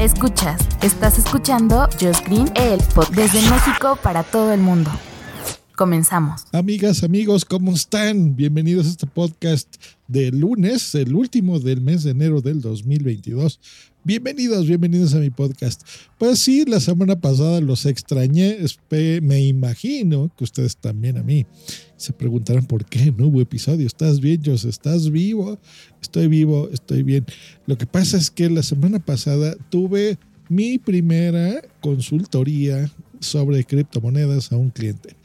Escuchas, estás escuchando Just Green, el pod desde México para todo el mundo. Comenzamos. Amigas, amigos, ¿cómo están? Bienvenidos a este podcast de lunes, el último del mes de enero del 2022. Bienvenidos, bienvenidos a mi podcast. Pues sí, la semana pasada los extrañé, me imagino que ustedes también a mí. Se preguntarán por qué no hubo episodio. ¿Estás bien, Jos? ¿Estás vivo? Estoy vivo, estoy bien. Lo que pasa es que la semana pasada tuve mi primera consultoría sobre criptomonedas a un cliente.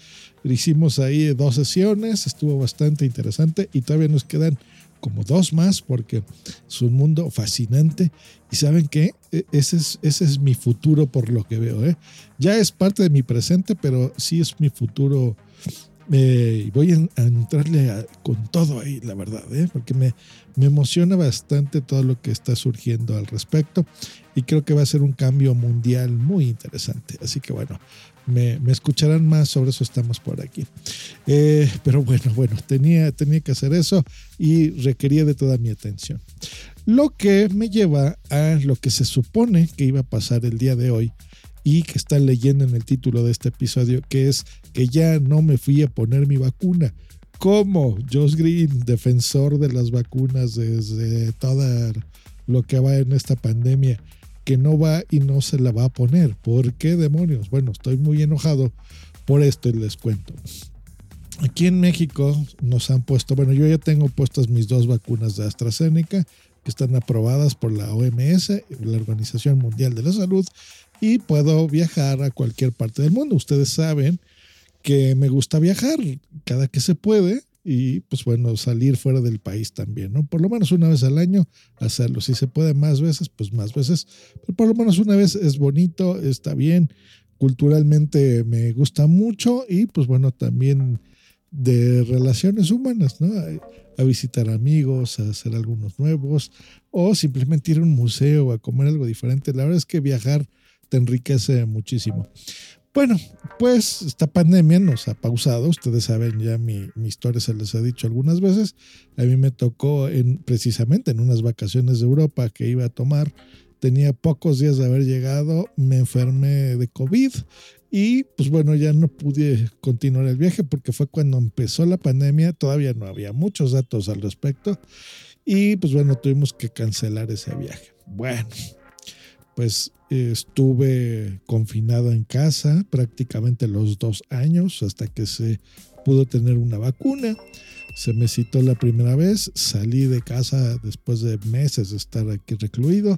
Hicimos ahí dos sesiones, estuvo bastante interesante y todavía nos quedan como dos más porque es un mundo fascinante y saben que ese es, ese es mi futuro por lo que veo. ¿eh? Ya es parte de mi presente, pero sí es mi futuro. Eh, voy a, entrarle con todo ahí, la verdad, ¿eh? porque me, me emociona bastante todo lo que está surgiendo al respecto y creo que va a ser un cambio mundial muy interesante. Así que bueno, me, escucharán más, sobre eso estamos por aquí. Eh, pero bueno, bueno, tenía, tenía que hacer eso y requería de toda mi atención. Lo que me lleva a lo que se supone que iba a pasar el día de hoy que está leyendo en el título de este episodio, que es que ya no me fui a poner mi vacuna. Como Josh Green, defensor de las vacunas desde toda lo que va en esta pandemia, que no va y no se la va a poner. ¿Por qué demonios? Bueno, estoy muy enojado por esto y les cuento. Aquí en México nos han puesto, bueno, yo ya tengo puestas mis dos vacunas de AstraZeneca que están aprobadas por la OMS, la Organización Mundial de la Salud, y puedo viajar a cualquier parte del mundo. Ustedes saben que me gusta viajar cada que se puede y pues bueno, salir fuera del país también, ¿no? Por lo menos una vez al año hacerlo. Si se puede más veces, pues más veces, pero por lo menos una vez es bonito, está bien, culturalmente me gusta mucho y pues bueno, también de relaciones humanas, ¿no? A, visitar amigos, a hacer algunos nuevos o simplemente ir a un museo, a comer algo diferente. La verdad es que viajar te enriquece muchísimo. Bueno, pues esta pandemia nos ha pausado. Ustedes saben ya mi, historia, se les ha dicho algunas veces. A mí me tocó en, precisamente en unas vacaciones de Europa que iba a tomar. Tenía pocos días de haber llegado, me enfermé de COVID y pues bueno, ya no pude continuar el viaje porque fue cuando empezó la pandemia. Todavía no había muchos datos al respecto y pues bueno, tuvimos que cancelar ese viaje. Bueno, pues estuve confinado en casa prácticamente los dos años hasta que se pudo tener una vacuna. Se me citó la primera vez, salí de casa después de meses de estar aquí recluido.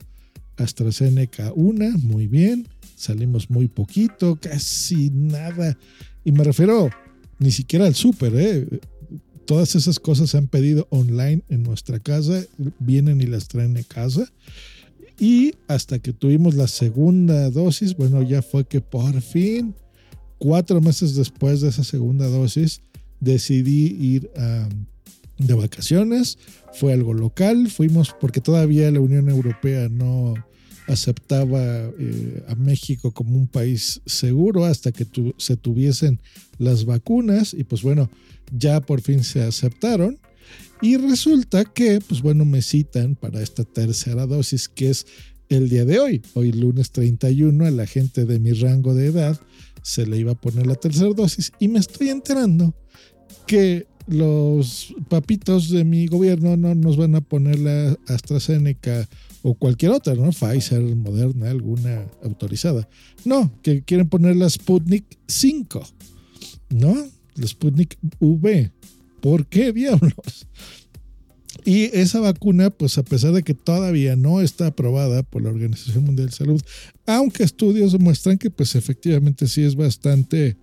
AstraZeneca una, muy bien. Salimos muy poquito, casi nada. Y me refiero ni siquiera al súper, ¿eh? Todas esas cosas se han pedido online en nuestra casa, vienen y las traen a casa. Y hasta que tuvimos la segunda dosis, bueno, ya fue que por fin, cuatro meses después de esa segunda dosis, decidí ir de vacaciones. Fue algo local, fuimos porque todavía la Unión Europea no aceptaba eh, a México como un país seguro hasta que se tuviesen las vacunas y pues bueno, ya por fin se aceptaron y resulta que, pues bueno, me citan para esta tercera dosis, que es el día de hoy. Hoy lunes 31 a la gente de mi rango de edad se le iba a poner la tercera dosis y me estoy enterando que los papitos de mi gobierno no nos van a poner la AstraZeneca o cualquier otra, ¿no? Pfizer, Moderna, alguna autorizada. No, que quieren poner la Sputnik 5, ¿no? La Sputnik V. ¿Por qué diablos? Y esa vacuna, pues a pesar de que todavía no está aprobada por la Organización Mundial de Salud, aunque estudios demuestran que pues efectivamente sí es bastante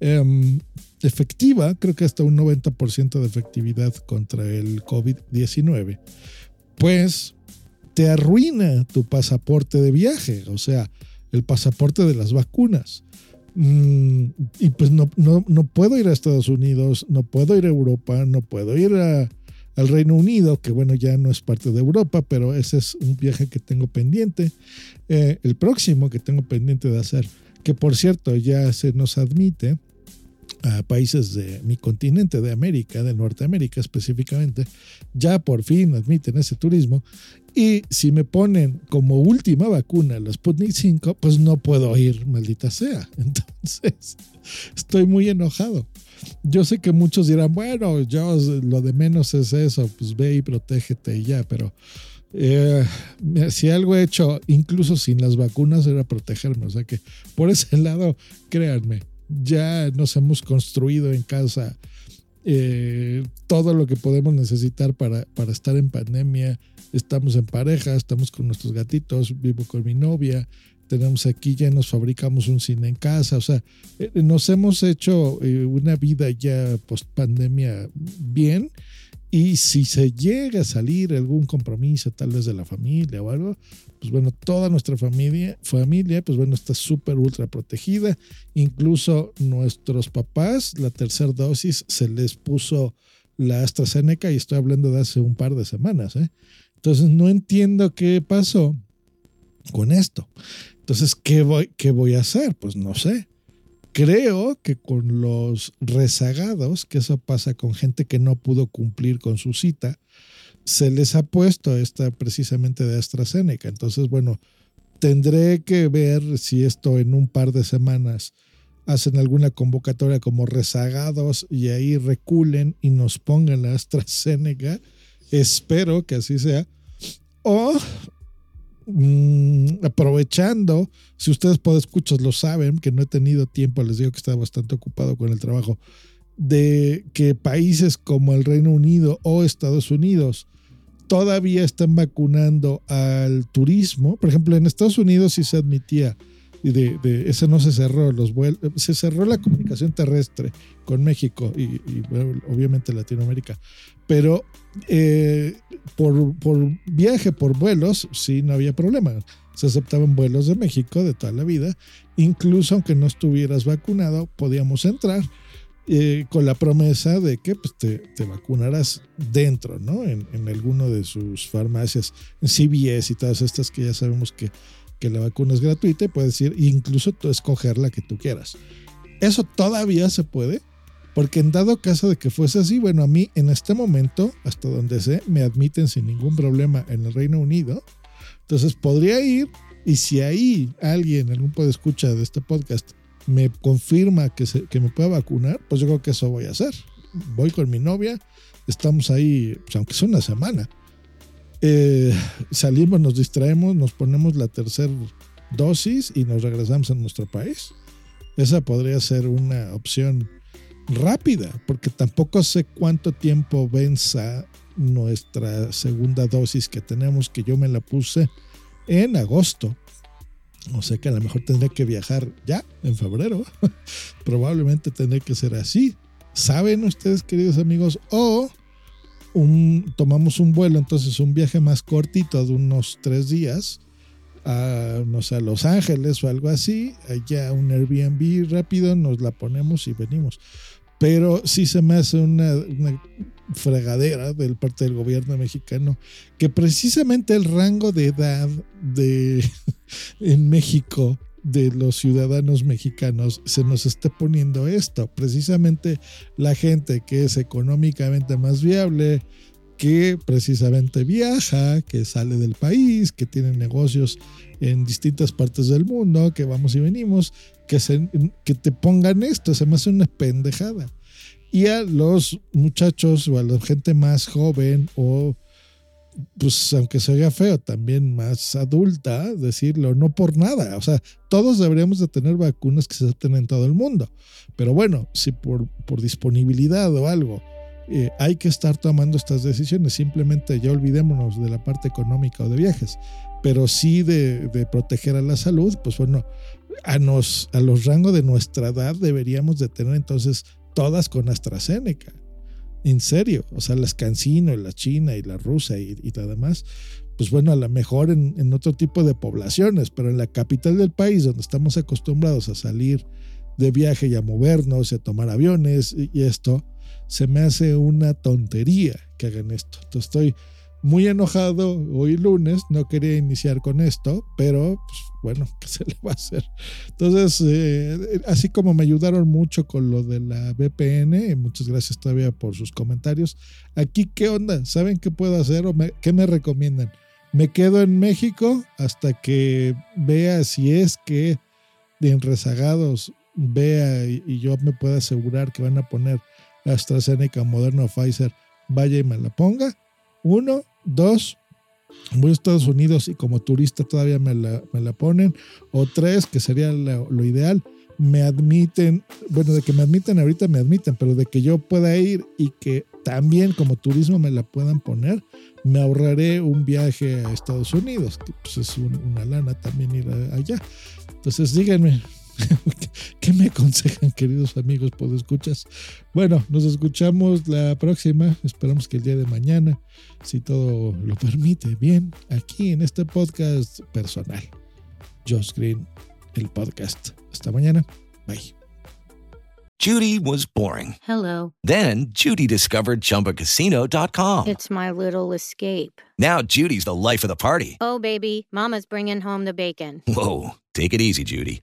em, efectiva, creo que hasta un 90% de efectividad contra el COVID-19, pues te arruina tu pasaporte de viaje, o sea, el pasaporte de las vacunas. Mm, y pues no, no, no, puedo ir a Estados Unidos, no puedo ir a Europa, no puedo ir al Reino Unido, que bueno, ya no es parte de Europa, pero ese es un viaje que tengo pendiente. Eh, el próximo que tengo pendiente de hacer, que por cierto ya se nos admite a países de mi continente, de América, de Norteamérica específicamente, ya por fin admiten ese turismo. Y si me ponen como última vacuna la Sputnik 5, pues no puedo ir, maldita sea. Entonces, estoy muy enojado. Yo sé que muchos dirán, bueno, yo lo de menos es eso, pues ve y protégete y ya, pero eh, si algo he hecho, incluso sin las vacunas, era protegerme. O sea que por ese lado, créanme, ya nos hemos construido en casa eh, todo lo que podemos necesitar para, para estar en pandemia. Estamos en pareja, estamos con nuestros gatitos, vivo con mi novia, tenemos aquí ya nos fabricamos un cine en casa, o sea, eh, nos hemos hecho eh, una vida ya post pandemia bien y si se llega a salir algún compromiso, tal vez de la familia o algo, pues bueno, toda nuestra familia, familia pues bueno, está súper ultra protegida. Incluso nuestros papás, la tercera dosis se les puso la AstraZeneca y estoy hablando de hace un par de semanas. ¿eh? Entonces no entiendo qué pasó con esto. Entonces, ¿qué voy, ¿qué voy a hacer? Pues no sé. Creo que con los rezagados, que eso pasa con gente que no pudo cumplir con su cita, se les ha puesto esta precisamente de AstraZeneca. Entonces, bueno, tendré que ver si esto en un par de semanas hacen alguna convocatoria como rezagados y ahí reculen y nos pongan la AstraZeneca. Espero que así sea. O Mm, aprovechando, si ustedes pueden escuchar, lo saben, que no he tenido tiempo, les digo que estaba bastante ocupado con el trabajo, de que países como el Reino Unido o Estados Unidos todavía están vacunando al turismo. Por ejemplo, en Estados Unidos sí se admitía de, de, ese no se cerró los vuelos, se cerró la comunicación terrestre con México y, obviamente Latinoamérica, pero eh, por, por, viaje, por vuelos, sí no había problema. Se aceptaban vuelos de México de toda la vida, incluso aunque no estuvieras vacunado, podíamos entrar. Con la promesa de que pues, te, vacunarás dentro, ¿no? En, en alguno de sus farmacias, en CVS y todas estas que ya sabemos que la vacuna es gratuita y puedes ir incluso tú escoger la que tú quieras. Eso todavía se puede, porque en dado caso de que fuese así, bueno, a mí en este momento, hasta donde sé, me admiten sin ningún problema en el Reino Unido. Entonces podría ir y si ahí alguien, algún puede escuchar de este podcast, me confirma que, se, que me pueda vacunar, pues yo creo que eso voy a hacer. Voy con mi novia, estamos ahí, pues aunque sea una semana, eh, salimos, nos distraemos, nos ponemos la tercera dosis y nos regresamos a nuestro país. Esa podría ser una opción rápida, porque tampoco sé cuánto tiempo venza nuestra segunda dosis que tenemos, que yo me la puse en agosto. O sea que a lo mejor tendré que viajar ya en febrero. Probablemente tendré que ser así. ¿Saben ustedes, queridos amigos? O un, tomamos un vuelo, entonces un viaje más cortito de unos tres días a, no sé, a Los Ángeles o algo así, allá un Airbnb rápido, nos la ponemos y venimos. Pero sí se me hace una fregadera del parte del gobierno mexicano que precisamente el rango de edad de en México de los ciudadanos mexicanos se nos está poniendo esto. Precisamente la gente que es económicamente más viable, que precisamente viaja, que sale del país, que tiene negocios en distintas partes del mundo, que vamos y venimos, que, se, que te pongan esto, se me hace una pendejada. Y a los muchachos o a la gente más joven o pues aunque se vea feo, también más adulta, decirlo, no por nada. O sea, todos deberíamos de tener vacunas que se acepten en todo el mundo. Pero bueno, si por, por disponibilidad o algo eh, hay que estar tomando estas decisiones, simplemente ya olvidémonos de la parte económica o de viajes, pero sí de, de proteger a la salud, pues bueno, a, nos, a los rangos de nuestra edad deberíamos de tener entonces todas con AstraZeneca. En serio, o sea, las Cancino, la China y la rusa y, y demás, pues bueno, a lo mejor en, en, otro tipo de poblaciones, pero en la capital del país, donde estamos acostumbrados a salir de viaje y a movernos y a tomar aviones y, y esto, se me hace una tontería que hagan esto. Entonces estoy muy enojado hoy lunes, no quería iniciar con esto, pero pues, bueno, ¿qué se le va a hacer? Entonces, eh, así como me ayudaron mucho con lo de la VPN, muchas gracias todavía por sus comentarios. Aquí, ¿qué onda? ¿Saben qué puedo hacer o me, qué me recomiendan? Me quedo en México hasta que vea si es que en rezagados vea y, y yo me pueda asegurar que van a poner AstraZeneca, Moderna o Pfizer, vaya y me la ponga. Uno, dos, voy a Estados Unidos y como turista todavía me la, me la ponen. O tres, que sería lo, ideal, me admiten, bueno, de que me admiten ahorita me admiten, pero de que yo pueda ir y que también como turismo me la puedan poner, me ahorraré un viaje a Estados Unidos, que pues es un, una lana también ir allá. Entonces díganme, ¿Qué me aconsejan, queridos amigos? Escuchas. Bueno, nos escuchamos la próxima. Esperamos que el día de mañana, si todo lo permite, bien, aquí en este podcast personal. Josh Green, el podcast. Hasta mañana. Bye. Judy was boring. Hello. Then Judy discovered chumbacasino.com. It's my little escape. Now Judy's the life of the party. Oh, baby, Mama's bringing home the bacon. Whoa. Take it easy, Judy.